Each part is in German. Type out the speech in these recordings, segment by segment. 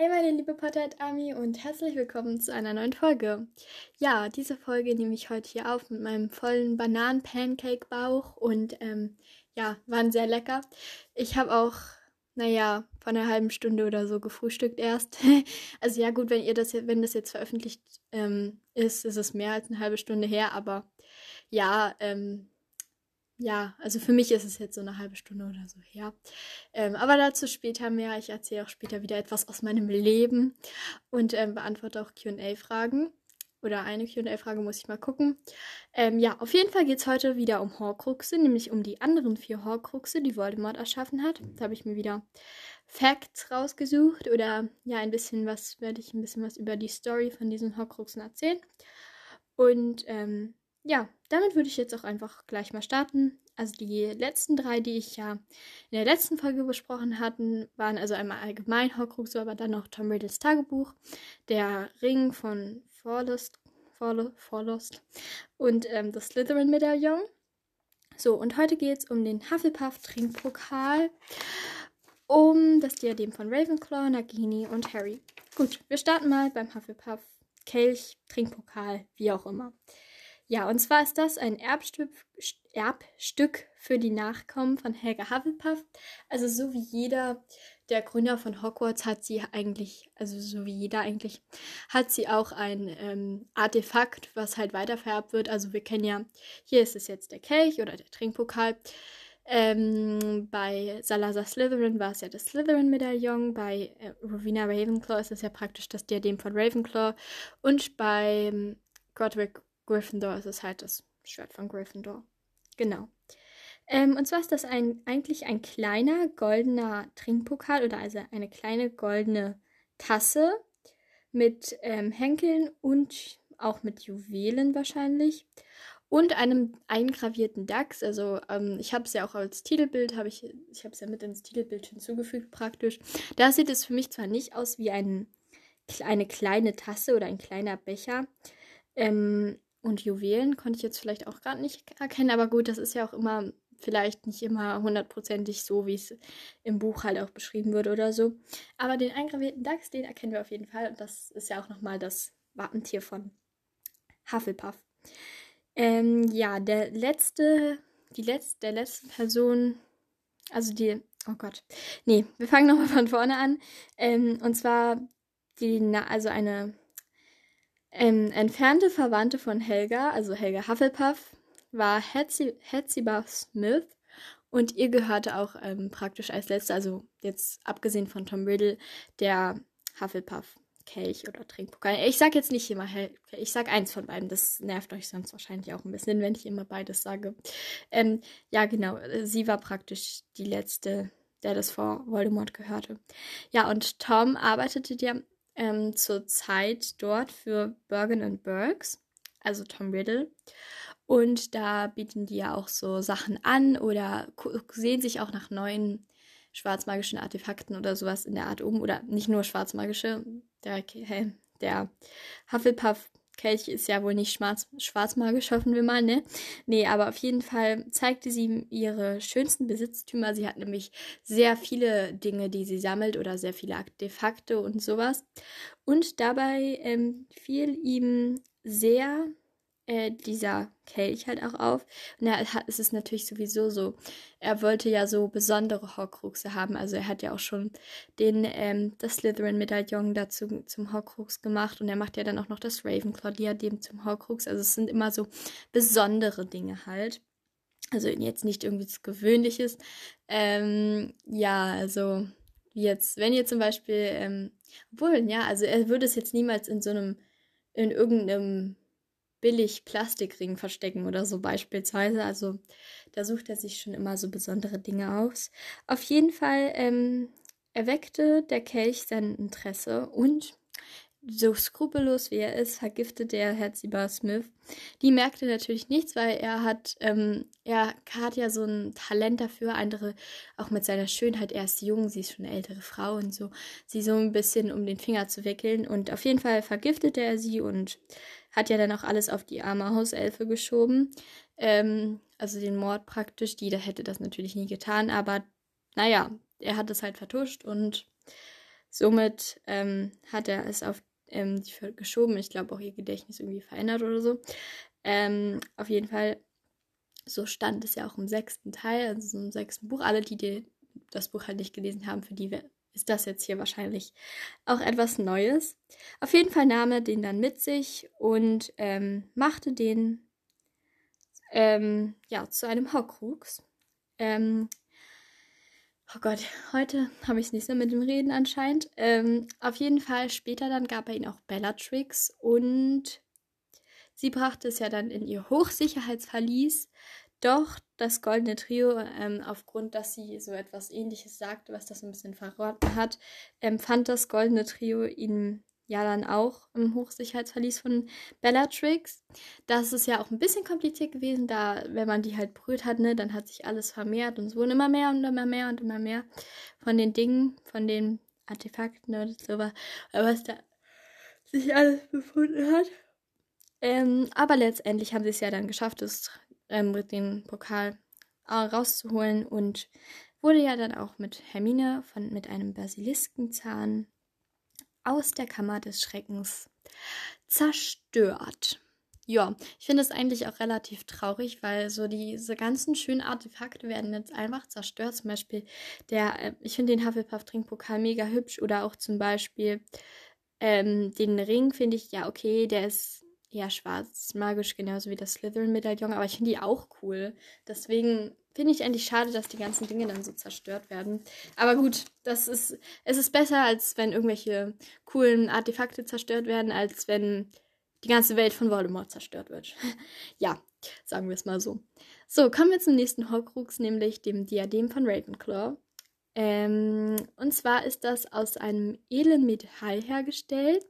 Hey meine liebe Potterhead Army und herzlich willkommen zu einer neuen Folge. Ja, diese Folge nehme ich heute hier auf mit meinem vollen Bananen-Pancake-Bauch und ähm, ja, waren sehr lecker. Ich habe auch, naja, vor einer halben Stunde oder so gefrühstückt erst. also ja gut, wenn ihr das, wenn das jetzt veröffentlicht ähm, ist, ist es mehr als eine halbe Stunde her, aber ja, ähm, ja, also für mich ist es jetzt so eine halbe Stunde oder so her. Ähm, aber dazu später mehr. Ich erzähle auch später wieder etwas aus meinem Leben und ähm, beantworte auch QA-Fragen. Oder eine QA-Frage muss ich mal gucken. Ähm, ja, auf jeden Fall geht es heute wieder um Horcruxe, nämlich um die anderen vier Horcruxe, die Voldemort erschaffen hat. Da habe ich mir wieder Facts rausgesucht oder ja, ein bisschen was, werde ich ein bisschen was über die Story von diesen Horcruxen erzählen. Und ähm, ja, damit würde ich jetzt auch einfach gleich mal starten. Also die letzten drei, die ich ja in der letzten Folge besprochen hatten, waren also einmal allgemein Horcrux, aber dann noch Tom Riddles Tagebuch, der Ring von Forlost, Forlost und ähm, das Slytherin-Medaillon. So, und heute geht es um den Hufflepuff-Trinkpokal, um das Diadem von Ravenclaw, Nagini und Harry. Gut, wir starten mal beim Hufflepuff Kelch, Trinkpokal, wie auch immer. Ja, und zwar ist das ein Erbstück, Erbstück für die Nachkommen von Helga Hufflepuff. Also so wie jeder der Gründer von Hogwarts hat sie eigentlich, also so wie jeder eigentlich, hat sie auch ein ähm, Artefakt, was halt weitervererbt wird. Also wir kennen ja, hier ist es jetzt der Kelch oder der Trinkpokal. Ähm, bei Salazar Slytherin war es ja das Slytherin-Medaillon. Bei äh, Rowena Ravenclaw ist es ja praktisch das Diadem von Ravenclaw. Und bei ähm, Godric Gryffindor ist es halt das Schwert von Gryffindor. Genau. Ähm, und zwar ist das ein, eigentlich ein kleiner goldener Trinkpokal oder also eine kleine goldene Tasse mit ähm, Henkeln und auch mit Juwelen wahrscheinlich und einem eingravierten Dachs. Also ähm, ich habe es ja auch als Titelbild, habe ich, ich habe es ja mit ins Titelbild hinzugefügt praktisch. Da sieht es für mich zwar nicht aus wie ein, eine kleine Tasse oder ein kleiner Becher, ähm, und Juwelen konnte ich jetzt vielleicht auch gerade nicht erkennen, aber gut, das ist ja auch immer vielleicht nicht immer hundertprozentig so, wie es im Buch halt auch beschrieben wird oder so. Aber den eingravierten Dachs, den erkennen wir auf jeden Fall. Und das ist ja auch nochmal das Wappentier von Hufflepuff. Ähm, ja, der letzte, die letzte, der letzte Person, also die, oh Gott, nee, wir fangen nochmal von vorne an. Ähm, und zwar die, also eine ähm, entfernte Verwandte von Helga, also Helga Hufflepuff, war Hetsiba Smith und ihr gehörte auch ähm, praktisch als letzter, also jetzt abgesehen von Tom Riddle, der Hufflepuff Kelch oder Trinkpokal. Ich sag jetzt nicht immer Hel ich sag eins von beiden. Das nervt euch sonst wahrscheinlich auch ein bisschen, wenn ich immer beides sage. Ähm, ja, genau. Sie war praktisch die letzte, der das vor Voldemort gehörte. Ja, und Tom arbeitete ja ähm, zur Zeit dort für Bergen Burks, also Tom Riddle. Und da bieten die ja auch so Sachen an oder sehen sich auch nach neuen schwarzmagischen Artefakten oder sowas in der Art um. Oder nicht nur schwarzmagische. Der, der Hufflepuff Kelch ist ja wohl nicht schwarz, schwarzmagisch, hoffen wir mal, ne? Nee, aber auf jeden Fall zeigte sie ihre schönsten Besitztümer. Sie hat nämlich sehr viele Dinge, die sie sammelt oder sehr viele Artefakte und sowas. Und dabei ähm, fiel ihm sehr äh, dieser Kelch halt auch auf. Und er hat, es ist natürlich sowieso so, er wollte ja so besondere Horcruxe haben. Also er hat ja auch schon den, ähm, das Slytherin-Medaillon dazu zum Horcrux gemacht und er macht ja dann auch noch das Ravenclaw-Diadem zum Horcrux. Also es sind immer so besondere Dinge halt. Also jetzt nicht irgendwie das Gewöhnliches. Ähm, ja, also jetzt, wenn ihr zum Beispiel, ähm, obwohl, ja, also er würde es jetzt niemals in so einem, in irgendeinem billig Plastikring verstecken oder so beispielsweise. Also da sucht er sich schon immer so besondere Dinge aus. Auf jeden Fall ähm, erweckte der Kelch sein Interesse und so skrupellos wie er ist, vergiftet der Herzibar Smith. Die merkte natürlich nichts, weil er hat, ähm, er hat ja so ein Talent dafür, andere, auch mit seiner Schönheit, er ist jung, sie ist schon eine ältere Frau und so, sie so ein bisschen um den Finger zu wickeln. Und auf jeden Fall vergiftete er sie und hat ja dann auch alles auf die arme Hauselfe geschoben. Ähm, also den Mord praktisch. Die da hätte das natürlich nie getan, aber naja, er hat es halt vertuscht und somit ähm, hat er es auf ähm, geschoben. Ich glaube auch ihr Gedächtnis irgendwie verändert oder so. Ähm, auf jeden Fall, so stand es ja auch im sechsten Teil, also so im sechsten Buch. Alle, die, die das Buch halt nicht gelesen haben, für die ist das jetzt hier wahrscheinlich auch etwas Neues. Auf jeden Fall nahm er den dann mit sich und ähm, machte den ähm, ja, zu einem Horcrux. Ähm, oh Gott, heute habe ich es nicht so mit dem Reden anscheinend. Ähm, auf jeden Fall später dann gab er ihn auch Bellatrix und sie brachte es ja dann in ihr Hochsicherheitsverlies. Doch das goldene Trio, ähm, aufgrund, dass sie so etwas ähnliches sagte, was das ein bisschen verraten hat, empfand das goldene Trio ihn ja dann auch im Hochsicherheitsverlies von Bellatrix. Das ist ja auch ein bisschen kompliziert gewesen, da, wenn man die halt berührt hat, ne, dann hat sich alles vermehrt und es wurden immer mehr und immer mehr und immer mehr von den Dingen, von den Artefakten oder so, was da sich alles befunden hat. Ähm, aber letztendlich haben sie es ja dann geschafft, es ähm, den Pokal rauszuholen und wurde ja dann auch mit Hermine von, mit einem Basiliskenzahn aus der Kammer des Schreckens zerstört. Ja, ich finde es eigentlich auch relativ traurig, weil so diese ganzen schönen Artefakte werden jetzt einfach zerstört. Zum Beispiel der, äh, ich finde den Hufflepuff-Trinkpokal mega hübsch oder auch zum Beispiel ähm, den Ring finde ich, ja, okay, der ist eher schwarz, magisch, genauso wie das Slytherin-Medaillon, aber ich finde die auch cool. Deswegen finde ich eigentlich schade, dass die ganzen Dinge dann so zerstört werden. Aber gut, das ist, es ist besser, als wenn irgendwelche coolen Artefakte zerstört werden, als wenn die ganze Welt von Voldemort zerstört wird. ja, sagen wir es mal so. So, kommen wir zum nächsten Horcrux, nämlich dem Diadem von Ravenclaw. Ähm, und zwar ist das aus einem edlen Metall hergestellt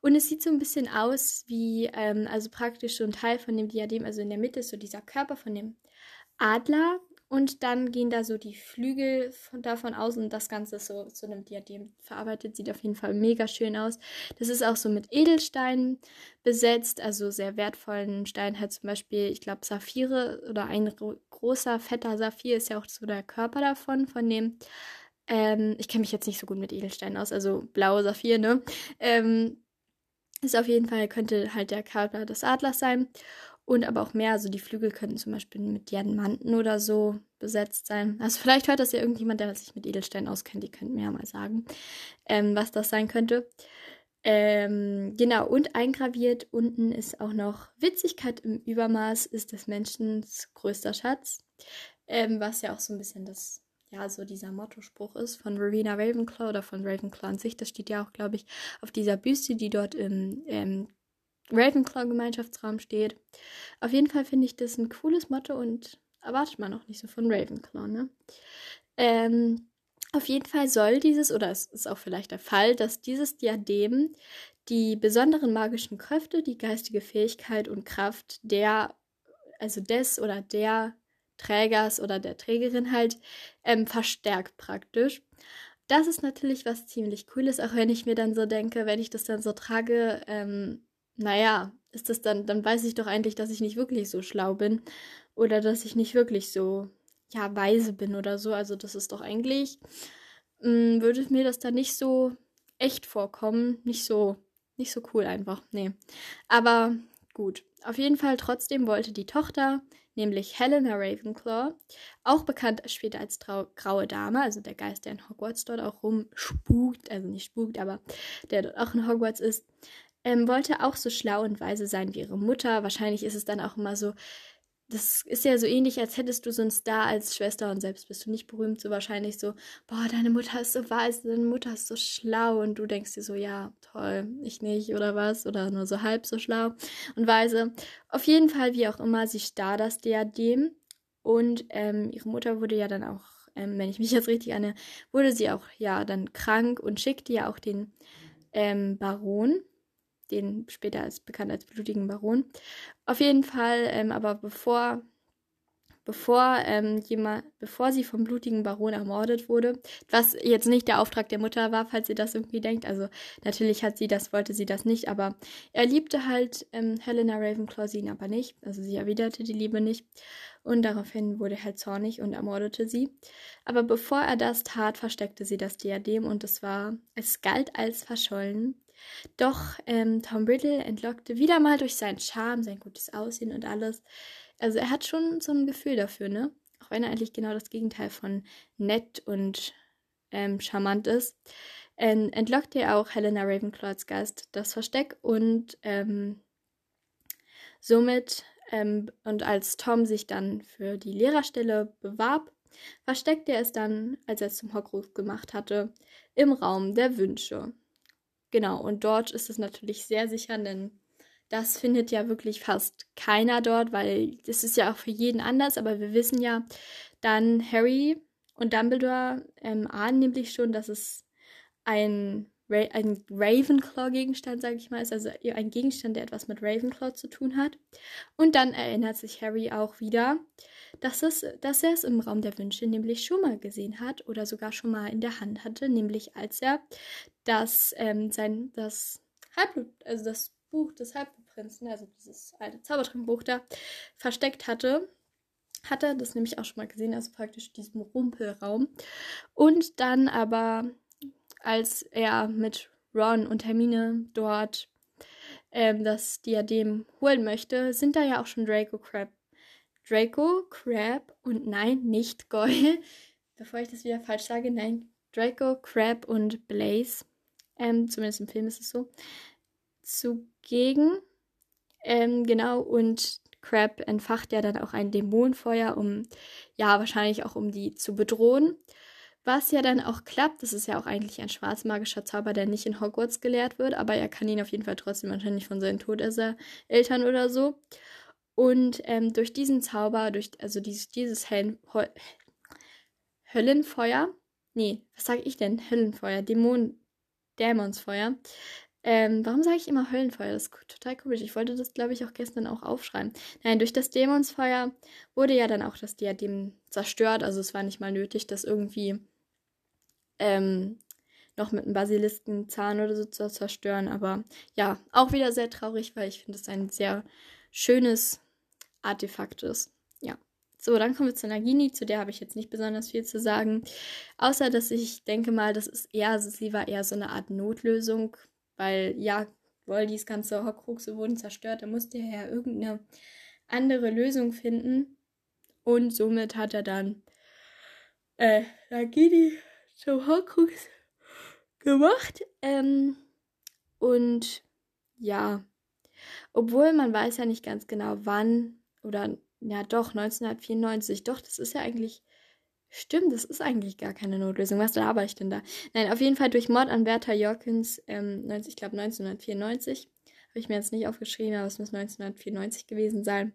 und es sieht so ein bisschen aus wie, ähm, also praktisch so ein Teil von dem Diadem, also in der Mitte ist so dieser Körper von dem Adler und dann gehen da so die Flügel von, davon aus und das Ganze ist so zu einem Diadem verarbeitet. Sieht auf jeden Fall mega schön aus. Das ist auch so mit Edelsteinen besetzt, also sehr wertvollen Steinen. Halt zum Beispiel, ich glaube, Saphire oder ein großer, fetter Saphir ist ja auch so der Körper davon, von dem. Ähm, ich kenne mich jetzt nicht so gut mit Edelsteinen aus, also blaue Saphir, ne? Ähm, ist auf jeden Fall, könnte halt der Körper des Adlers sein und aber auch mehr. Also die Flügel könnten zum Beispiel mit Diamanten oder so besetzt sein. Also vielleicht hört das ja irgendjemand, der sich mit Edelsteinen auskennt. Die könnten mir ja mal sagen, ähm, was das sein könnte. Ähm, genau, und eingraviert unten ist auch noch Witzigkeit im Übermaß ist des Menschen größter Schatz. Ähm, was ja auch so ein bisschen das, ja, so dieser Mottospruch ist von Rowena Ravenclaw oder von Ravenclaw an sich. Das steht ja auch, glaube ich, auf dieser Büste, die dort im ähm, Ravenclaw-Gemeinschaftsraum steht. Auf jeden Fall finde ich das ein cooles Motto und erwartet man auch nicht so von Ravenclaw, ne? Ähm, auf jeden Fall soll dieses, oder es ist auch vielleicht der Fall, dass dieses Diadem die besonderen magischen Kräfte, die geistige Fähigkeit und Kraft der, also des oder der Trägers oder der Trägerin halt ähm, verstärkt praktisch. Das ist natürlich was ziemlich Cooles, auch wenn ich mir dann so denke, wenn ich das dann so trage, ähm, naja, ist das dann, dann weiß ich doch eigentlich, dass ich nicht wirklich so schlau bin oder dass ich nicht wirklich so, ja, weise bin oder so. Also das ist doch eigentlich, mh, mm, würde mir das dann nicht so echt vorkommen, nicht so, nicht so cool einfach, nee. Aber gut, auf jeden Fall trotzdem wollte die Tochter, nämlich Helena Ravenclaw, auch bekannt später als Trau Graue Dame, also der Geist, der in Hogwarts dort auch rumspukt, also nicht spukt, aber der dort auch in Hogwarts ist, ähm, wollte auch so schlau und weise sein wie ihre Mutter. Wahrscheinlich ist es dann auch immer so, das ist ja so ähnlich, als hättest du so einen Star als Schwester und selbst bist du nicht berühmt, so wahrscheinlich so, boah, deine Mutter ist so weise, deine Mutter ist so schlau und du denkst dir so, ja, toll, ich nicht oder was oder nur so halb so schlau und weise. Auf jeden Fall, wie auch immer, sie starr das Diadem und ähm, ihre Mutter wurde ja dann auch, ähm, wenn ich mich jetzt richtig erinnere, wurde sie auch ja dann krank und schickte ja auch den ähm, Baron den später als bekannt als blutigen Baron. Auf jeden Fall, ähm, aber bevor bevor ähm, jemand, bevor sie vom blutigen Baron ermordet wurde, was jetzt nicht der Auftrag der Mutter war, falls ihr das irgendwie denkt. Also natürlich hat sie das, wollte sie das nicht, aber er liebte halt ähm, Helena Ravenclaw, sie ihn aber nicht. Also sie erwiderte die Liebe nicht. und daraufhin wurde er halt zornig und ermordete sie. Aber bevor er das tat, versteckte sie das Diadem und es war, es galt als verschollen. Doch ähm, Tom Riddle entlockte wieder mal durch seinen Charme, sein gutes Aussehen und alles. Also er hat schon so ein Gefühl dafür, ne? Auch wenn er eigentlich genau das Gegenteil von nett und ähm, charmant ist, ähm, entlockte er auch Helena Ravenclaws Geist das Versteck und ähm, somit ähm, und als Tom sich dann für die Lehrerstelle bewarb, versteckte er es dann, als er es zum Hockruf gemacht hatte, im Raum der Wünsche. Genau, und dort ist es natürlich sehr sicher, denn das findet ja wirklich fast keiner dort, weil das ist ja auch für jeden anders, aber wir wissen ja, dann Harry und Dumbledore ähm, ahnen nämlich schon, dass es ein, ein Ravenclaw-Gegenstand, sage ich mal, ist, also ein Gegenstand, der etwas mit Ravenclaw zu tun hat. Und dann erinnert sich Harry auch wieder, dass, es, dass er es im Raum der Wünsche nämlich schon mal gesehen hat oder sogar schon mal in der Hand hatte, nämlich als er das, ähm, sein, das Halbblut, also das Buch des Halbblutprinzen, also dieses alte Zaubertrinkbuch da, versteckt hatte hat er das nämlich auch schon mal gesehen, also praktisch diesem Rumpelraum. Und dann aber, als er mit Ron und Hermine dort ähm, das Diadem holen möchte, sind da ja auch schon Draco Crab. Draco, Crab und nein, nicht Goyle. Bevor ich das wieder falsch sage, nein, Draco, Crab und Blaze. Ähm, zumindest im Film ist es so. Zugegen. Ähm, genau, und Crab entfacht ja dann auch ein Dämonenfeuer, um, ja, wahrscheinlich auch um die zu bedrohen. Was ja dann auch klappt, das ist ja auch eigentlich ein schwarzmagischer Zauber, der nicht in Hogwarts gelehrt wird, aber er kann ihn auf jeden Fall trotzdem wahrscheinlich von seinen Todesser-Eltern oder so. Und ähm, durch diesen Zauber, durch also dieses, dieses Hellen, Höllenfeuer, nee, was sage ich denn? Höllenfeuer, Dämon, Dämonsfeuer, ähm, warum sage ich immer Höllenfeuer? Das ist total komisch. Ich wollte das, glaube ich, auch gestern auch aufschreiben. Nein, durch das Dämonsfeuer wurde ja dann auch das Diadem zerstört. Also es war nicht mal nötig, das irgendwie ähm, noch mit einem Basiliskenzahn oder so zu zerstören. Aber ja, auch wieder sehr traurig, weil ich finde, es ein sehr schönes Artefakt ist. Ja. So, dann kommen wir zu Nagini, zu der habe ich jetzt nicht besonders viel zu sagen. Außer, dass ich denke mal, das ist eher, also sie war eher so eine Art Notlösung weil ja, Voldis ganze Horcruxe wurden zerstört, da musste er ja irgendeine andere Lösung finden. Und somit hat er dann äh, Nagini zum Horcrux gemacht. Ähm, und ja, obwohl man weiß ja nicht ganz genau wann oder ja doch 1994, doch, das ist ja eigentlich Stimmt, das ist eigentlich gar keine Notlösung. Was laber ich denn da? Nein, auf jeden Fall durch Mord an Bertha Jorkins, ähm, ich glaube 1994, habe ich mir jetzt nicht aufgeschrieben, aber es muss 1994 gewesen sein,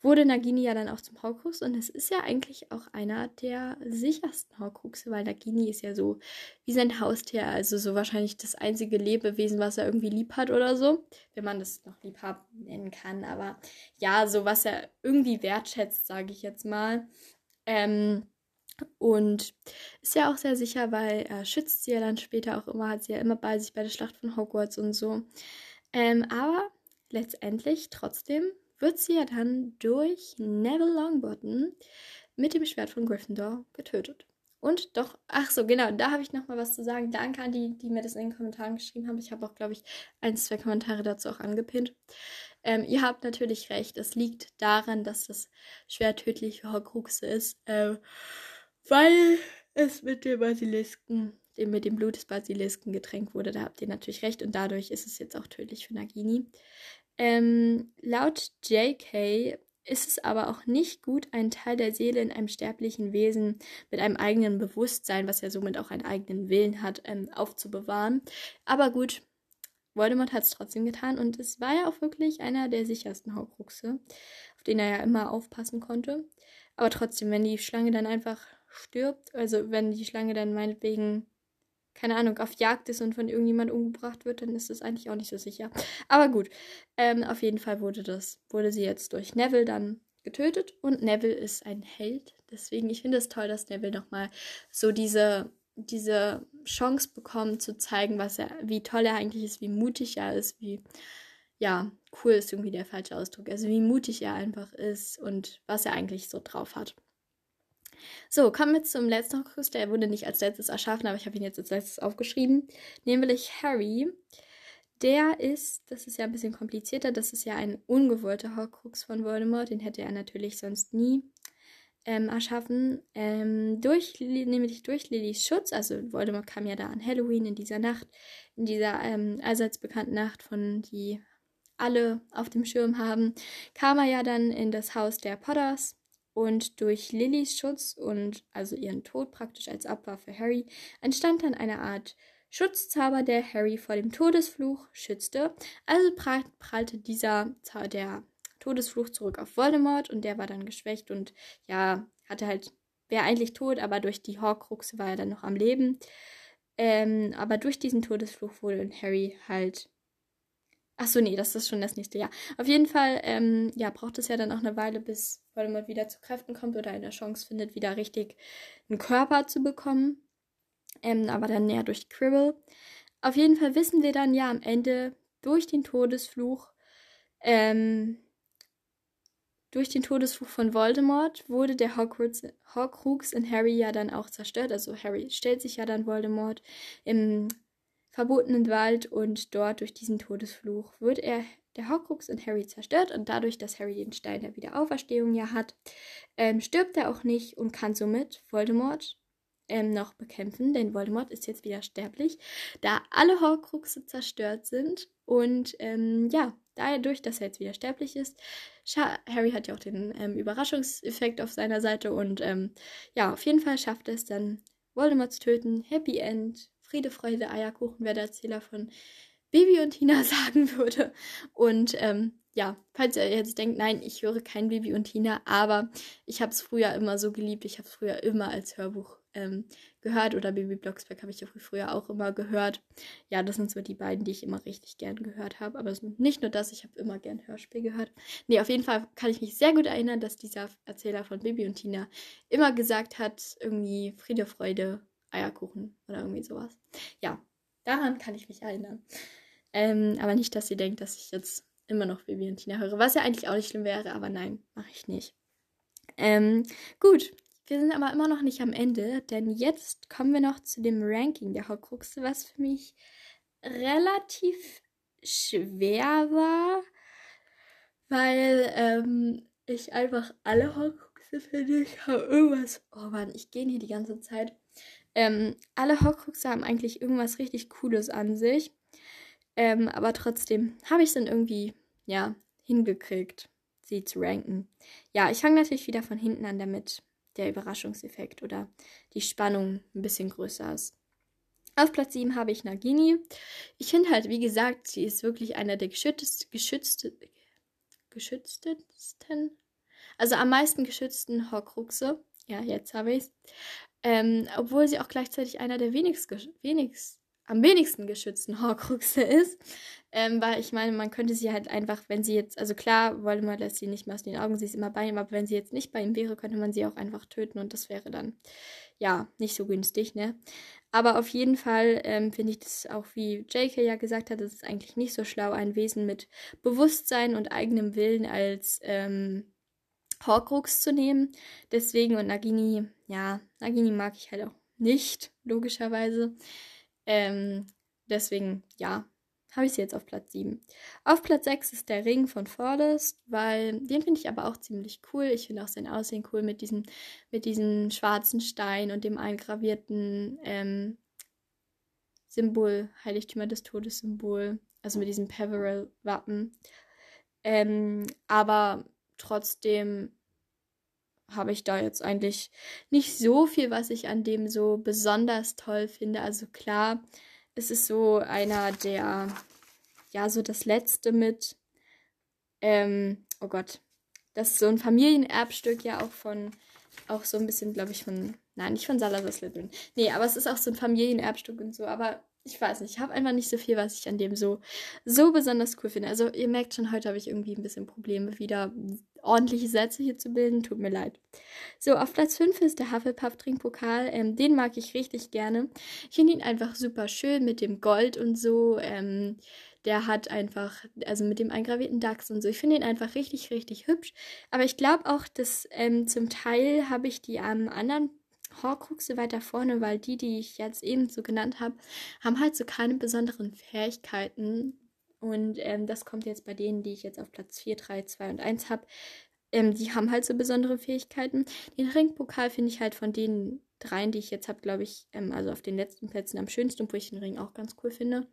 wurde Nagini ja dann auch zum Horcrux und es ist ja eigentlich auch einer der sichersten Horcruxe, weil Nagini ist ja so wie sein Haustier, also so wahrscheinlich das einzige Lebewesen, was er irgendwie lieb hat oder so, wenn man das noch lieb nennen kann, aber ja, so was er irgendwie wertschätzt, sage ich jetzt mal. Ähm, und ist ja auch sehr sicher, weil er schützt sie ja dann später auch immer, hat sie ja immer bei sich bei der Schlacht von Hogwarts und so. Ähm, aber letztendlich trotzdem wird sie ja dann durch Neville Longbottom mit dem Schwert von Gryffindor getötet. Und doch, ach so, genau, da habe ich nochmal was zu sagen. Danke an die, die mir das in den Kommentaren geschrieben haben. Ich habe auch, glaube ich, ein, zwei Kommentare dazu auch angepinnt. Ähm, ihr habt natürlich recht, es liegt daran, dass das Schwert tödlich für Horcruxe ist. Äh, weil es mit dem Basilisken, dem, mit dem Blut des Basilisken getränkt wurde. Da habt ihr natürlich recht und dadurch ist es jetzt auch tödlich für Nagini. Ähm, laut JK ist es aber auch nicht gut, einen Teil der Seele in einem sterblichen Wesen mit einem eigenen Bewusstsein, was ja somit auch einen eigenen Willen hat, ähm, aufzubewahren. Aber gut, Voldemort hat es trotzdem getan und es war ja auch wirklich einer der sichersten Horcruxe, auf den er ja immer aufpassen konnte. Aber trotzdem, wenn die Schlange dann einfach stirbt, also wenn die Schlange dann meinetwegen, keine Ahnung, auf Jagd ist und von irgendjemand umgebracht wird, dann ist das eigentlich auch nicht so sicher. Aber gut, ähm, auf jeden Fall wurde das, wurde sie jetzt durch Neville dann getötet und Neville ist ein Held. Deswegen, ich finde es toll, dass Neville nochmal so diese, diese Chance bekommt zu zeigen, was er, wie toll er eigentlich ist, wie mutig er ist, wie ja, cool ist irgendwie der falsche Ausdruck. Also wie mutig er einfach ist und was er eigentlich so drauf hat. So, kommen wir zum letzten Horcrux. Der wurde nicht als letztes erschaffen, aber ich habe ihn jetzt als letztes aufgeschrieben. Nämlich Harry. Der ist, das ist ja ein bisschen komplizierter, das ist ja ein ungewollter Horcrux von Voldemort. Den hätte er natürlich sonst nie ähm, erschaffen. Ähm, durch, nämlich durch Lillys Schutz. Also Voldemort kam ja da an Halloween in dieser Nacht, in dieser ähm, allseits bekannten Nacht, von die alle auf dem Schirm haben, kam er ja dann in das Haus der Potters und durch Lillys Schutz und also ihren Tod praktisch als Abwehr für Harry entstand dann eine Art Schutzzauber, der Harry vor dem Todesfluch schützte. Also prallte dieser der Todesfluch zurück auf Voldemort und der war dann geschwächt und ja, hatte halt, wäre eigentlich tot, aber durch die Horcruxe war er dann noch am Leben. Ähm, aber durch diesen Todesfluch wurde Harry halt Achso, nee, das ist schon das nächste Jahr. Auf jeden Fall, ähm, ja, braucht es ja dann auch eine Weile, bis Voldemort wieder zu Kräften kommt oder eine Chance findet, wieder richtig einen Körper zu bekommen. Ähm, aber dann näher durch Cribble. Auf jeden Fall wissen wir dann ja am Ende durch den Todesfluch, ähm, durch den Todesfluch von Voldemort wurde der Hogwarts, Horcrux in Harry ja dann auch zerstört. Also Harry stellt sich ja dann Voldemort im verbotenen Wald und dort durch diesen Todesfluch wird er der Horcrux in Harry zerstört und dadurch, dass Harry den Stein der Wiederauferstehung ja hat, ähm, stirbt er auch nicht und kann somit Voldemort ähm, noch bekämpfen, denn Voldemort ist jetzt wieder sterblich, da alle Horcruxe zerstört sind und ähm, ja, dadurch, dass er jetzt wieder sterblich ist, Harry hat ja auch den ähm, Überraschungseffekt auf seiner Seite und ähm, ja, auf jeden Fall schafft er es dann, Voldemort zu töten. Happy End. Friede, Freude, Eierkuchen, wer der Erzähler von Baby und Tina sagen würde. Und ähm, ja, falls ihr jetzt denkt, nein, ich höre kein Baby und Tina, aber ich habe es früher immer so geliebt. Ich habe es früher immer als Hörbuch ähm, gehört oder Baby Blocksberg habe ich ja früher auch immer gehört. Ja, das sind so die beiden, die ich immer richtig gern gehört habe. Aber nicht nur das, ich habe immer gern Hörspiel gehört. Nee, auf jeden Fall kann ich mich sehr gut erinnern, dass dieser Erzähler von Baby und Tina immer gesagt hat, irgendwie Friede, Freude, Eierkuchen oder irgendwie sowas. Ja, daran kann ich mich erinnern. Ähm, aber nicht, dass sie denkt, dass ich jetzt immer noch Baby und Tina höre, was ja eigentlich auch nicht schlimm wäre, aber nein, mache ich nicht. Ähm, gut, wir sind aber immer noch nicht am Ende, denn jetzt kommen wir noch zu dem Ranking der Horcruxe, was für mich relativ schwer war, weil ähm, ich einfach alle Horcruxe finde. Ich habe irgendwas. Oh Mann, ich gehe hier die ganze Zeit. Ähm, alle Horcruxe haben eigentlich irgendwas richtig Cooles an sich. Ähm, aber trotzdem habe ich es dann irgendwie, ja, hingekriegt, sie zu ranken. Ja, ich fange natürlich wieder von hinten an, damit der Überraschungseffekt oder die Spannung ein bisschen größer ist. Auf Platz 7 habe ich Nagini. Ich finde halt, wie gesagt, sie ist wirklich einer der geschütztesten, geschützte, geschütztesten, also am meisten geschützten Horcruxe. Ja, jetzt habe ich es. Ähm, obwohl sie auch gleichzeitig einer der wenigst, wenigst, am wenigsten geschützten Horcruxe ist. Ähm, weil ich meine, man könnte sie halt einfach, wenn sie jetzt, also klar, Voldemort lässt sie nicht mehr aus den Augen, sie ist immer bei ihm, aber wenn sie jetzt nicht bei ihm wäre, könnte man sie auch einfach töten und das wäre dann, ja, nicht so günstig, ne? Aber auf jeden Fall ähm, finde ich das auch, wie J.K. ja gesagt hat, es ist eigentlich nicht so schlau, ein Wesen mit Bewusstsein und eigenem Willen als ähm, Horcrux zu nehmen. Deswegen und Nagini, ja, Nagini mag ich halt auch nicht, logischerweise. Ähm, deswegen, ja, habe ich sie jetzt auf Platz 7. Auf Platz 6 ist der Ring von Forest, weil den finde ich aber auch ziemlich cool. Ich finde auch sein Aussehen cool mit diesem, mit diesem schwarzen Stein und dem eingravierten ähm, Symbol, Heiligtümer des Todes Symbol, also mit diesem Peveril-Wappen. Ähm, aber trotzdem habe ich da jetzt eigentlich nicht so viel, was ich an dem so besonders toll finde. Also klar, es ist so einer der, ja, so das letzte mit, ähm, oh Gott, das ist so ein Familienerbstück ja auch von, auch so ein bisschen, glaube ich, von, nein, nicht von Salazar Slytherin. Nee, aber es ist auch so ein Familienerbstück und so, aber ich weiß nicht, ich habe einfach nicht so viel, was ich an dem so, so besonders cool finde. Also ihr merkt schon, heute habe ich irgendwie ein bisschen Probleme, wieder ordentliche Sätze hier zu bilden. Tut mir leid. So, auf Platz 5 ist der Hufflepuff-Trinkpokal. Ähm, den mag ich richtig gerne. Ich finde ihn einfach super schön mit dem Gold und so. Ähm, der hat einfach, also mit dem eingravierten Dachs und so, ich finde ihn einfach richtig, richtig hübsch. Aber ich glaube auch, dass ähm, zum Teil habe ich die am anderen Horcruxe weiter vorne, weil die, die ich jetzt eben so genannt habe, haben halt so keine besonderen Fähigkeiten. Und ähm, das kommt jetzt bei denen, die ich jetzt auf Platz 4, 3, 2 und 1 habe. Ähm, die haben halt so besondere Fähigkeiten. Den Ringpokal finde ich halt von den dreien, die ich jetzt habe, glaube ich, ähm, also auf den letzten Plätzen am schönsten, wo ich den Ring auch ganz cool finde.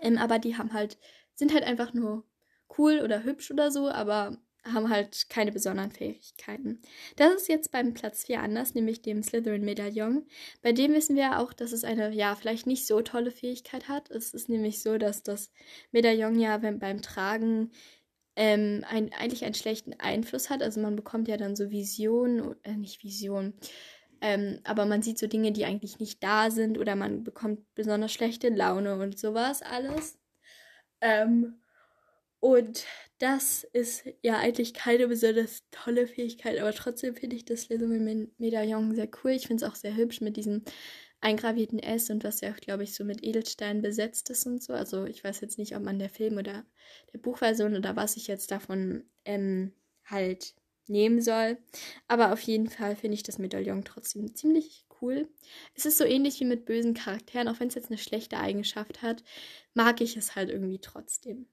Ähm, aber die haben halt, sind halt einfach nur cool oder hübsch oder so, aber haben halt keine besonderen Fähigkeiten. Das ist jetzt beim Platz 4 anders, nämlich dem Slytherin Medaillon. Bei dem wissen wir auch, dass es eine, ja, vielleicht nicht so tolle Fähigkeit hat. Es ist nämlich so, dass das Medaillon ja wenn, beim Tragen ähm, ein, eigentlich einen schlechten Einfluss hat. Also man bekommt ja dann so Visionen, äh, nicht Visionen, ähm, aber man sieht so Dinge, die eigentlich nicht da sind oder man bekommt besonders schlechte Laune und sowas alles. Ähm, und das ist ja eigentlich keine besonders tolle Fähigkeit, aber trotzdem finde ich das Medaillon sehr cool. Ich finde es auch sehr hübsch mit diesem eingravierten S und was ja auch, glaube ich, so mit Edelsteinen besetzt ist und so. Also ich weiß jetzt nicht, ob man der Film oder der Buchversion oder was ich jetzt davon ähm, halt nehmen soll. Aber auf jeden Fall finde ich das Medaillon trotzdem ziemlich cool. Es ist so ähnlich wie mit bösen Charakteren, auch wenn es jetzt eine schlechte Eigenschaft hat, mag ich es halt irgendwie trotzdem.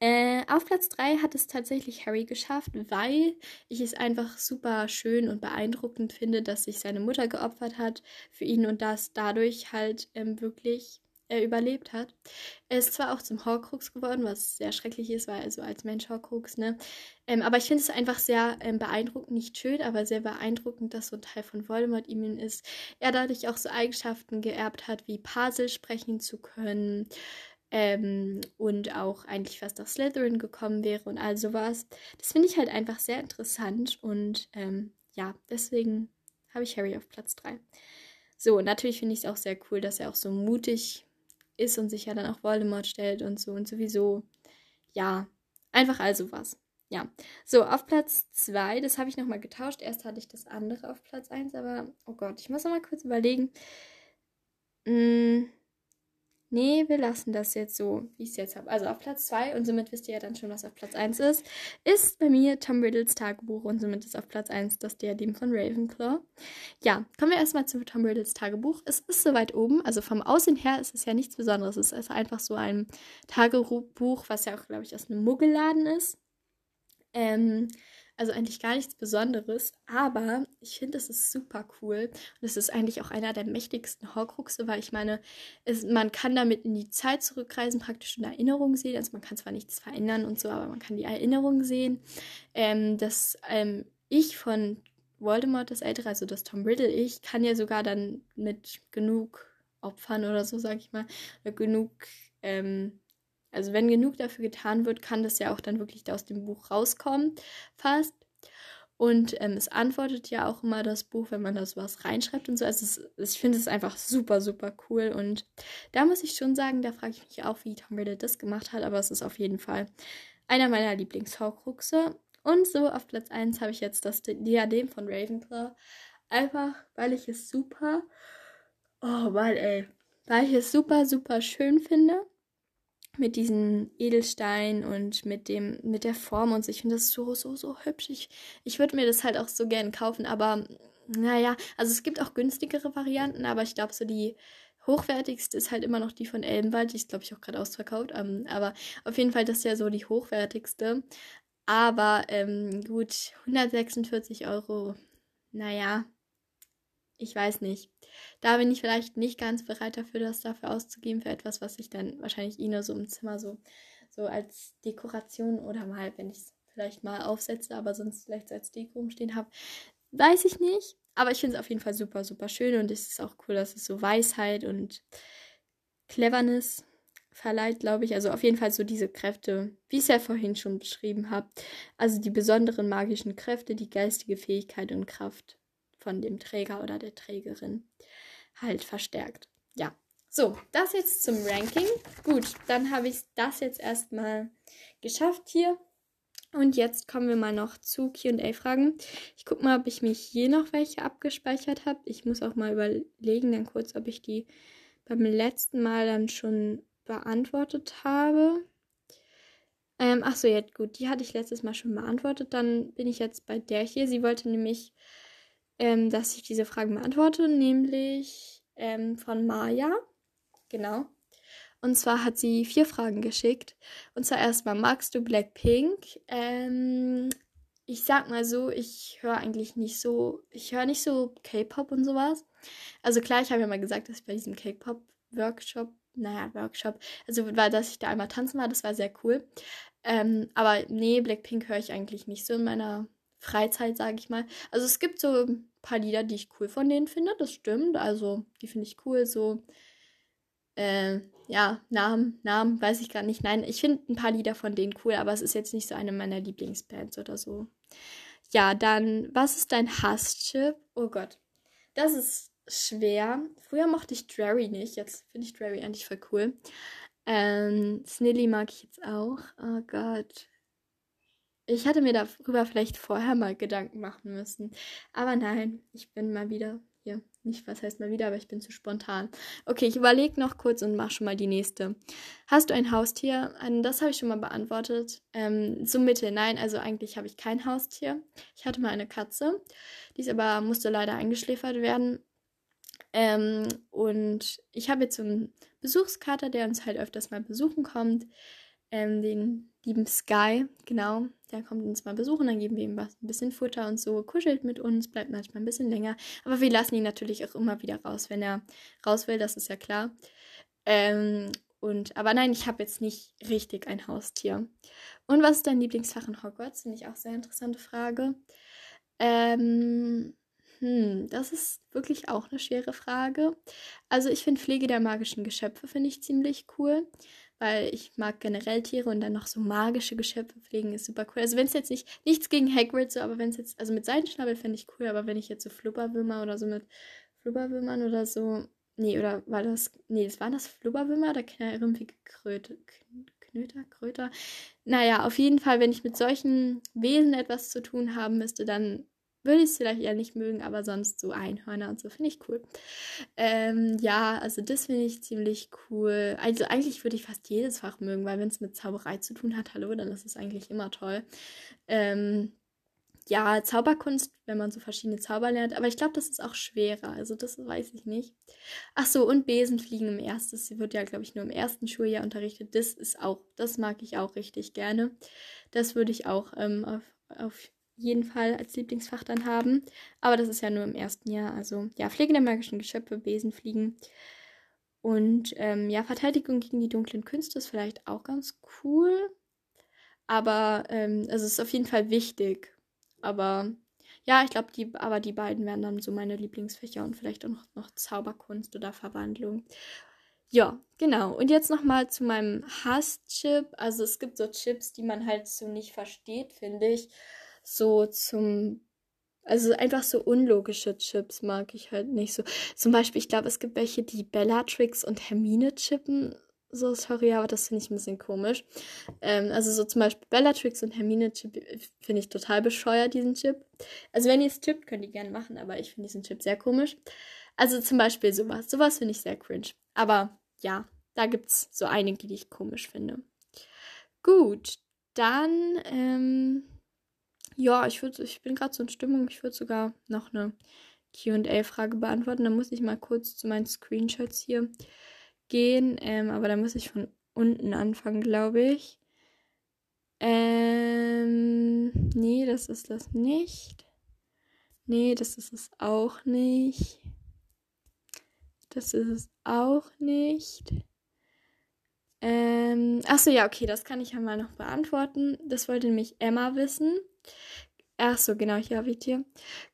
Äh, auf Platz 3 hat es tatsächlich Harry geschafft, weil ich es einfach super schön und beeindruckend finde, dass sich seine Mutter geopfert hat für ihn und das dadurch halt ähm, wirklich äh, überlebt hat. Er ist zwar auch zum Horcrux geworden, was sehr schrecklich ist, weil er so als Mensch Horcrux, ne? Ähm, aber ich finde es einfach sehr ähm, beeindruckend, nicht schön, aber sehr beeindruckend, dass so ein Teil von Voldemort ihm ist. Er dadurch auch so Eigenschaften geerbt hat, wie Pasel sprechen zu können ähm, und auch eigentlich fast nach Slytherin gekommen wäre und all sowas. Das finde ich halt einfach sehr interessant und ähm, ja, deswegen habe ich Harry auf Platz 3. So, natürlich finde ich es auch sehr cool, dass er auch so mutig ist und sich ja dann auch Voldemort stellt und so und sowieso, ja, einfach all sowas. Ja, so auf Platz 2, das habe ich nochmal getauscht. Erst hatte ich das andere auf Platz 1, aber oh Gott, ich muss nochmal kurz überlegen. Hm, Nee, wir lassen das jetzt so, wie ich es jetzt habe. Also auf Platz 2, und somit wisst ihr ja dann schon, was auf Platz 1 ist, ist bei mir Tom Riddles Tagebuch und somit ist auf Platz 1 das Diadem von Ravenclaw. Ja, kommen wir erstmal zu Tom Riddles Tagebuch. Es ist soweit oben, also vom Aussehen her ist es ja nichts Besonderes. Es ist einfach so ein Tagebuch, was ja auch, glaube ich, aus einem Muggelladen ist. Ähm, also eigentlich gar nichts Besonderes, aber ich finde, es ist super cool. Und es ist eigentlich auch einer der mächtigsten Horcruxe, weil ich meine, es, man kann damit in die Zeit zurückreisen, praktisch in Erinnerung sehen. Also man kann zwar nichts verändern und so, aber man kann die Erinnerung sehen. Ähm, dass ähm, ich von Voldemort, das Ältere, also das Tom Riddle, ich kann ja sogar dann mit genug Opfern oder so, sag ich mal, genug ähm, also wenn genug dafür getan wird, kann das ja auch dann wirklich aus dem Buch rauskommen, fast. Und ähm, es antwortet ja auch immer das Buch, wenn man da sowas reinschreibt und so. Also es, ich finde es einfach super, super cool. Und da muss ich schon sagen, da frage ich mich auch, wie Tom Riddle das gemacht hat. Aber es ist auf jeden Fall einer meiner Lieblings-Horcruxe. Und so auf Platz 1 habe ich jetzt das Diadem von Ravenclaw. Einfach, weil ich es super, oh weil ey, weil ich es super, super schön finde mit diesen Edelstein und mit dem, mit der Form und so. Ich finde das so, so, so hübsch. Ich, ich würde mir das halt auch so gern kaufen, aber naja, also es gibt auch günstigere Varianten, aber ich glaube, so die hochwertigste ist halt immer noch die von Elbenwald. Die ist, glaube ich, auch gerade ausverkauft. Ähm, aber auf jeden Fall, das ist ja so die hochwertigste. Aber ähm, gut, 146 Euro, naja, ich weiß nicht. Da bin ich vielleicht nicht ganz bereit dafür, das dafür auszugeben, für etwas, was ich dann wahrscheinlich eh nur so im Zimmer so, so als Dekoration oder mal, wenn ich es vielleicht mal aufsetze, aber sonst vielleicht so als Deko umstehen habe. Weiß ich nicht. Aber ich finde es auf jeden Fall super, super schön und es ist auch cool, dass es so Weisheit und Cleverness verleiht, glaube ich. Also auf jeden Fall so diese Kräfte, wie ich es ja vorhin schon beschrieben habe. Also die besonderen magischen Kräfte, die geistige Fähigkeit und Kraft von dem Träger oder der Trägerin halt verstärkt. Ja, so, das jetzt zum Ranking. Gut, dann habe ich das jetzt erstmal geschafft hier. Und jetzt kommen wir mal noch zu QA-Fragen. Ich gucke mal, ob ich mich hier noch welche abgespeichert habe. Ich muss auch mal überlegen, dann kurz, ob ich die beim letzten Mal dann schon beantwortet habe. Ähm, ach so, jetzt gut, die hatte ich letztes Mal schon beantwortet. Dann bin ich jetzt bei der hier. Sie wollte nämlich, ähm, dass ich diese Fragen beantworte, nämlich ähm, von Maya. Genau. Und zwar hat sie vier Fragen geschickt. Und zwar erstmal, magst du Blackpink? Ähm, ich sag mal so, ich höre eigentlich nicht so, ich höre nicht so K-Pop und sowas. Also klar, ich habe ja mal gesagt, dass ich bei diesem K-Pop-Workshop, naja, Workshop, also war, dass ich da einmal tanzen war, das war sehr cool. Ähm, aber nee, Blackpink höre ich eigentlich nicht so in meiner Freizeit, sage ich mal. Also es gibt so paar Lieder, die ich cool von denen finde, das stimmt. Also die finde ich cool, so äh, ja, Namen, Namen, weiß ich gar nicht. Nein, ich finde ein paar Lieder von denen cool, aber es ist jetzt nicht so eine meiner Lieblingsbands oder so. Ja, dann, was ist dein Hasschip? Oh Gott, das ist schwer. Früher mochte ich Drary nicht, jetzt finde ich Drary eigentlich voll cool. Ähm, Snilly mag ich jetzt auch. Oh Gott. Ich hatte mir darüber vielleicht vorher mal Gedanken machen müssen. Aber nein, ich bin mal wieder hier. Nicht, was heißt mal wieder, aber ich bin zu spontan. Okay, ich überlege noch kurz und mache schon mal die nächste. Hast du ein Haustier? Das habe ich schon mal beantwortet. Ähm, so Mitte, nein, also eigentlich habe ich kein Haustier. Ich hatte mal eine Katze. Die aber, musste leider eingeschläfert werden. Ähm, und ich habe jetzt so einen Besuchskater, der uns halt öfters mal besuchen kommt. Ähm, den lieben Sky, genau. Der kommt uns mal besuchen, dann geben wir ihm was, ein bisschen Futter und so, kuschelt mit uns, bleibt manchmal ein bisschen länger. Aber wir lassen ihn natürlich auch immer wieder raus, wenn er raus will, das ist ja klar. Ähm, und, aber nein, ich habe jetzt nicht richtig ein Haustier. Und was ist dein Lieblingsfach in Hogwarts? Finde ich auch sehr interessante Frage. Ähm, hm, das ist wirklich auch eine schwere Frage. Also ich finde Pflege der magischen Geschöpfe finde ich ziemlich cool weil ich mag generell Tiere und dann noch so magische Geschöpfe pflegen ist super cool. Also wenn es jetzt nicht, nichts gegen Hagrid so, aber wenn es jetzt, also mit Seidenschnabel fände ich cool, aber wenn ich jetzt so Flubberwürmer oder so mit Flubberwürmern oder so, nee, oder war das, nee, das waren das Flubberwürmer oder knallrümpfige Kröte, Knöter, Kröter? Naja, auf jeden Fall, wenn ich mit solchen Wesen etwas zu tun haben müsste, dann würde ich es vielleicht eher nicht mögen, aber sonst so Einhörner und so finde ich cool. Ähm, ja, also das finde ich ziemlich cool. Also eigentlich würde ich fast jedes Fach mögen, weil wenn es mit Zauberei zu tun hat, hallo, dann ist es eigentlich immer toll. Ähm, ja, Zauberkunst, wenn man so verschiedene Zauber lernt, aber ich glaube, das ist auch schwerer, also das weiß ich nicht. Ach so, und Besenfliegen im ersten, das wird ja, glaube ich, nur im ersten Schuljahr unterrichtet. Das ist auch, das mag ich auch richtig gerne. Das würde ich auch ähm, auf, auf jeden Fall als Lieblingsfach dann haben. Aber das ist ja nur im ersten Jahr. Also ja, Pflege der magischen Geschöpfe, Besenfliegen. Und ähm, ja, Verteidigung gegen die dunklen Künste ist vielleicht auch ganz cool. Aber ähm, also es ist auf jeden Fall wichtig. Aber ja, ich glaube, die, aber die beiden wären dann so meine Lieblingsfächer und vielleicht auch noch, noch Zauberkunst oder Verwandlung. Ja, genau. Und jetzt nochmal zu meinem Hasschip. Also es gibt so Chips, die man halt so nicht versteht, finde ich so zum also einfach so unlogische Chips mag ich halt nicht so. Zum Beispiel, ich glaube, es gibt welche, die Bellatrix und Hermine chippen. So, sorry, aber das finde ich ein bisschen komisch. Ähm, also so zum Beispiel Bellatrix und Hermine Chip finde ich total bescheuert, diesen Chip. Also wenn ihr es chippt, könnt ihr gerne machen, aber ich finde diesen Chip sehr komisch. Also zum Beispiel sowas. Sowas finde ich sehr cringe. Aber ja, da gibt es so einige, die ich komisch finde. Gut, dann ähm, ja, ich würde, ich bin gerade so in Stimmung, ich würde sogar noch eine QA-Frage beantworten. Da muss ich mal kurz zu meinen Screenshots hier gehen. Ähm, aber da muss ich von unten anfangen, glaube ich. Ähm, nee, das ist das nicht. Nee, das ist es auch nicht. Das ist es auch nicht. Ähm, achso, ja, okay, das kann ich ja mal noch beantworten. Das wollte nämlich Emma wissen. Ach so, genau, hier habe ich dir.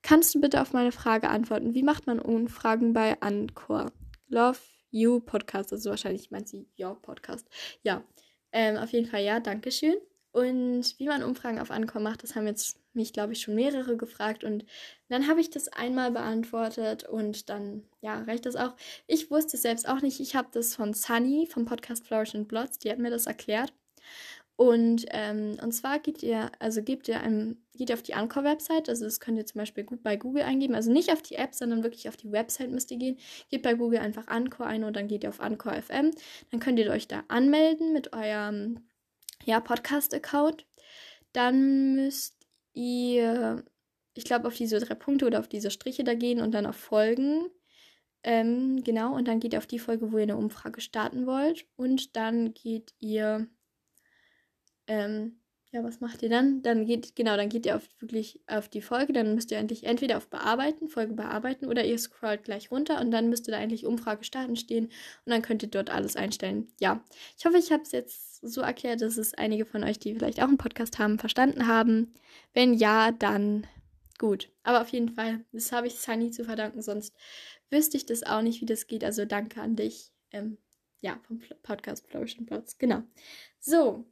Kannst du bitte auf meine Frage antworten? Wie macht man Umfragen bei Anchor? Love You Podcast, also wahrscheinlich meint sie Your Podcast. Ja, ähm, auf jeden Fall ja, Dankeschön. Und wie man Umfragen auf Anchor macht, das haben jetzt mich, glaube ich, schon mehrere gefragt. Und dann habe ich das einmal beantwortet und dann, ja, reicht das auch. Ich wusste es selbst auch nicht. Ich habe das von Sunny vom Podcast Flourish and Blots, die hat mir das erklärt. Und, ähm, und zwar geht ihr, also gebt ihr einem, geht ihr auf die Anchor-Website, also das könnt ihr zum Beispiel gut bei Google eingeben, also nicht auf die App, sondern wirklich auf die Website müsst ihr gehen. Gebt bei Google einfach Anchor ein und dann geht ihr auf Anchor FM. Dann könnt ihr euch da anmelden mit eurem ja, Podcast-Account. Dann müsst ihr, ich glaube, auf diese drei Punkte oder auf diese Striche da gehen und dann auf Folgen. Ähm, genau, und dann geht ihr auf die Folge, wo ihr eine Umfrage starten wollt. Und dann geht ihr ähm, ja, was macht ihr dann? Dann geht, genau, dann geht ihr auf wirklich auf die Folge, dann müsst ihr eigentlich entweder auf Bearbeiten, Folge bearbeiten, oder ihr scrollt gleich runter und dann müsste da eigentlich Umfrage starten stehen und dann könnt ihr dort alles einstellen. Ja, ich hoffe, ich habe es jetzt so erklärt, dass es einige von euch, die vielleicht auch einen Podcast haben, verstanden haben. Wenn ja, dann gut. Aber auf jeden Fall, das habe ich Sunny zu verdanken, sonst wüsste ich das auch nicht, wie das geht. Also danke an dich. Ähm, ja, vom Podcast Flourish Platz. Genau. So,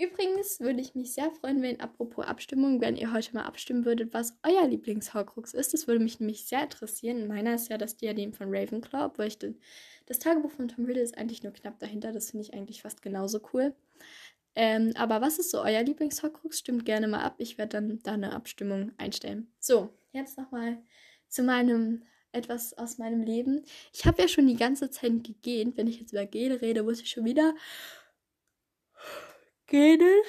Übrigens würde ich mich sehr freuen, wenn, apropos Abstimmung, wenn ihr heute mal abstimmen würdet, was euer Lieblings-Horcrux ist. Das würde mich nämlich sehr interessieren. Meiner ist ja das Diadem von Ravenclaw, obwohl ich den, das Tagebuch von Tom Riddle ist eigentlich nur knapp dahinter. Das finde ich eigentlich fast genauso cool. Ähm, aber was ist so euer Lieblings-Horcrux? Stimmt gerne mal ab. Ich werde dann da eine Abstimmung einstellen. So, jetzt nochmal zu meinem etwas aus meinem Leben. Ich habe ja schon die ganze Zeit gegähnt. Wenn ich jetzt über Gene rede, muss ich schon wieder Gähnen.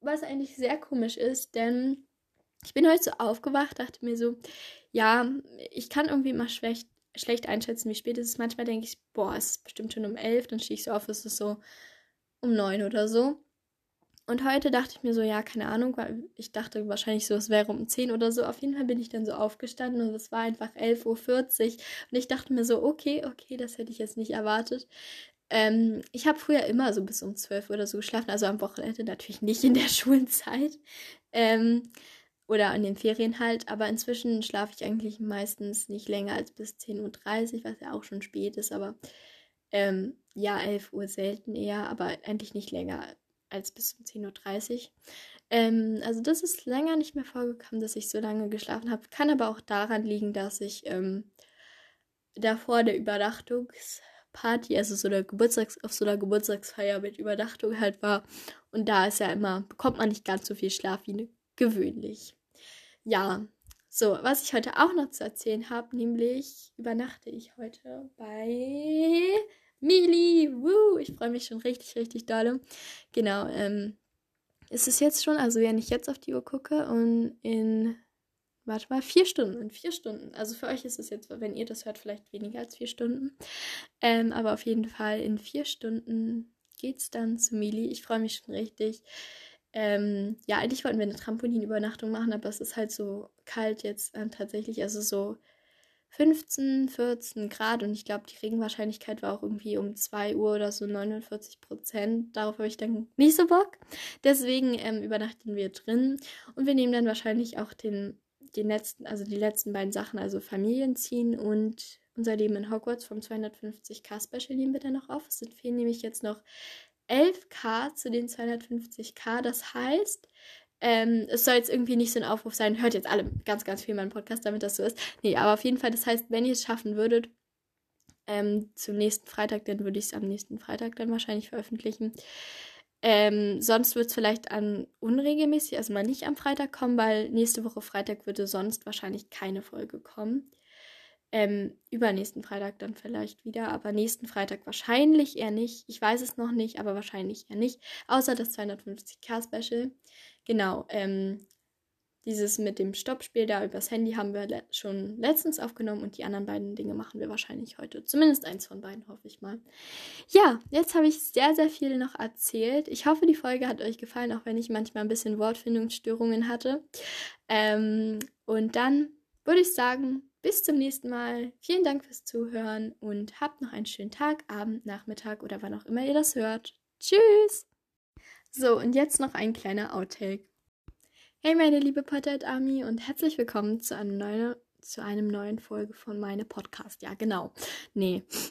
Was eigentlich sehr komisch ist, denn ich bin heute so aufgewacht, dachte mir so, ja, ich kann irgendwie immer schlecht, schlecht einschätzen, wie spät es ist. Manchmal denke ich, boah, es ist bestimmt schon um elf, dann stehe ich so auf, es ist so um neun oder so. Und heute dachte ich mir so, ja, keine Ahnung, weil ich dachte wahrscheinlich so, es wäre um 10 oder so. Auf jeden Fall bin ich dann so aufgestanden und es war einfach 11.40 Uhr. Und ich dachte mir so, okay, okay, das hätte ich jetzt nicht erwartet. Ähm, ich habe früher immer so bis um 12 oder so geschlafen, also am Wochenende natürlich nicht in der Schulzeit. Ähm, oder in den Ferien halt, aber inzwischen schlafe ich eigentlich meistens nicht länger als bis 10.30 Uhr, was ja auch schon spät ist, aber ähm, ja, 11 Uhr selten eher, aber eigentlich nicht länger als bis um 10.30 Uhr. Ähm, also das ist länger nicht mehr vorgekommen, dass ich so lange geschlafen habe. Kann aber auch daran liegen, dass ich ähm, davor der Übernachtungs- Party, also so der Geburtstags, auf so einer Geburtstagsfeier mit Übernachtung halt war. Und da ist ja immer, bekommt man nicht ganz so viel Schlaf wie gewöhnlich. Ja, so, was ich heute auch noch zu erzählen habe, nämlich übernachte ich heute bei Mili. Woo! Ich freue mich schon richtig, richtig doll. Genau, ähm, ist es jetzt schon, also wenn ich jetzt auf die Uhr gucke und in warte mal, vier Stunden. In vier Stunden. Also für euch ist es jetzt, wenn ihr das hört, vielleicht weniger als vier Stunden. Ähm, aber auf jeden Fall in vier Stunden geht es dann zu Mili. Ich freue mich schon richtig. Ähm, ja, eigentlich wollten wir eine Trampolinübernachtung machen, aber es ist halt so kalt jetzt äh, tatsächlich. Also so 15, 14 Grad und ich glaube, die Regenwahrscheinlichkeit war auch irgendwie um 2 Uhr oder so 49 Prozent. Darauf habe ich dann nicht so Bock. Deswegen ähm, übernachten wir drin und wir nehmen dann wahrscheinlich auch den den letzten, also die letzten beiden Sachen, also Familien ziehen und unser Leben in Hogwarts vom 250k Special nehmen wir dann noch auf. Es sind fehlen nämlich jetzt noch 11k zu den 250k. Das heißt, ähm, es soll jetzt irgendwie nicht so ein Aufruf sein, hört jetzt alle ganz, ganz viel meinen Podcast, damit das so ist. Nee, aber auf jeden Fall, das heißt, wenn ihr es schaffen würdet, ähm, zum nächsten Freitag, dann würde ich es am nächsten Freitag dann wahrscheinlich veröffentlichen. Ähm, sonst wird es vielleicht an unregelmäßig, also nicht am Freitag kommen, weil nächste Woche Freitag würde sonst wahrscheinlich keine Folge kommen. Ähm, übernächsten Freitag dann vielleicht wieder, aber nächsten Freitag wahrscheinlich eher nicht. Ich weiß es noch nicht, aber wahrscheinlich eher nicht. Außer das 250k-Special. Genau. Ähm, dieses mit dem Stoppspiel da übers Handy haben wir le schon letztens aufgenommen und die anderen beiden Dinge machen wir wahrscheinlich heute. Zumindest eins von beiden, hoffe ich mal. Ja, jetzt habe ich sehr, sehr viel noch erzählt. Ich hoffe, die Folge hat euch gefallen, auch wenn ich manchmal ein bisschen Wortfindungsstörungen hatte. Ähm, und dann würde ich sagen, bis zum nächsten Mal. Vielen Dank fürs Zuhören und habt noch einen schönen Tag, Abend, Nachmittag oder wann auch immer ihr das hört. Tschüss! So, und jetzt noch ein kleiner Outtake. Hey meine liebe Potterhead Army und herzlich willkommen zu, einer neuen, zu einem neuen Folge von meinem Podcast. Ja, genau. Nee,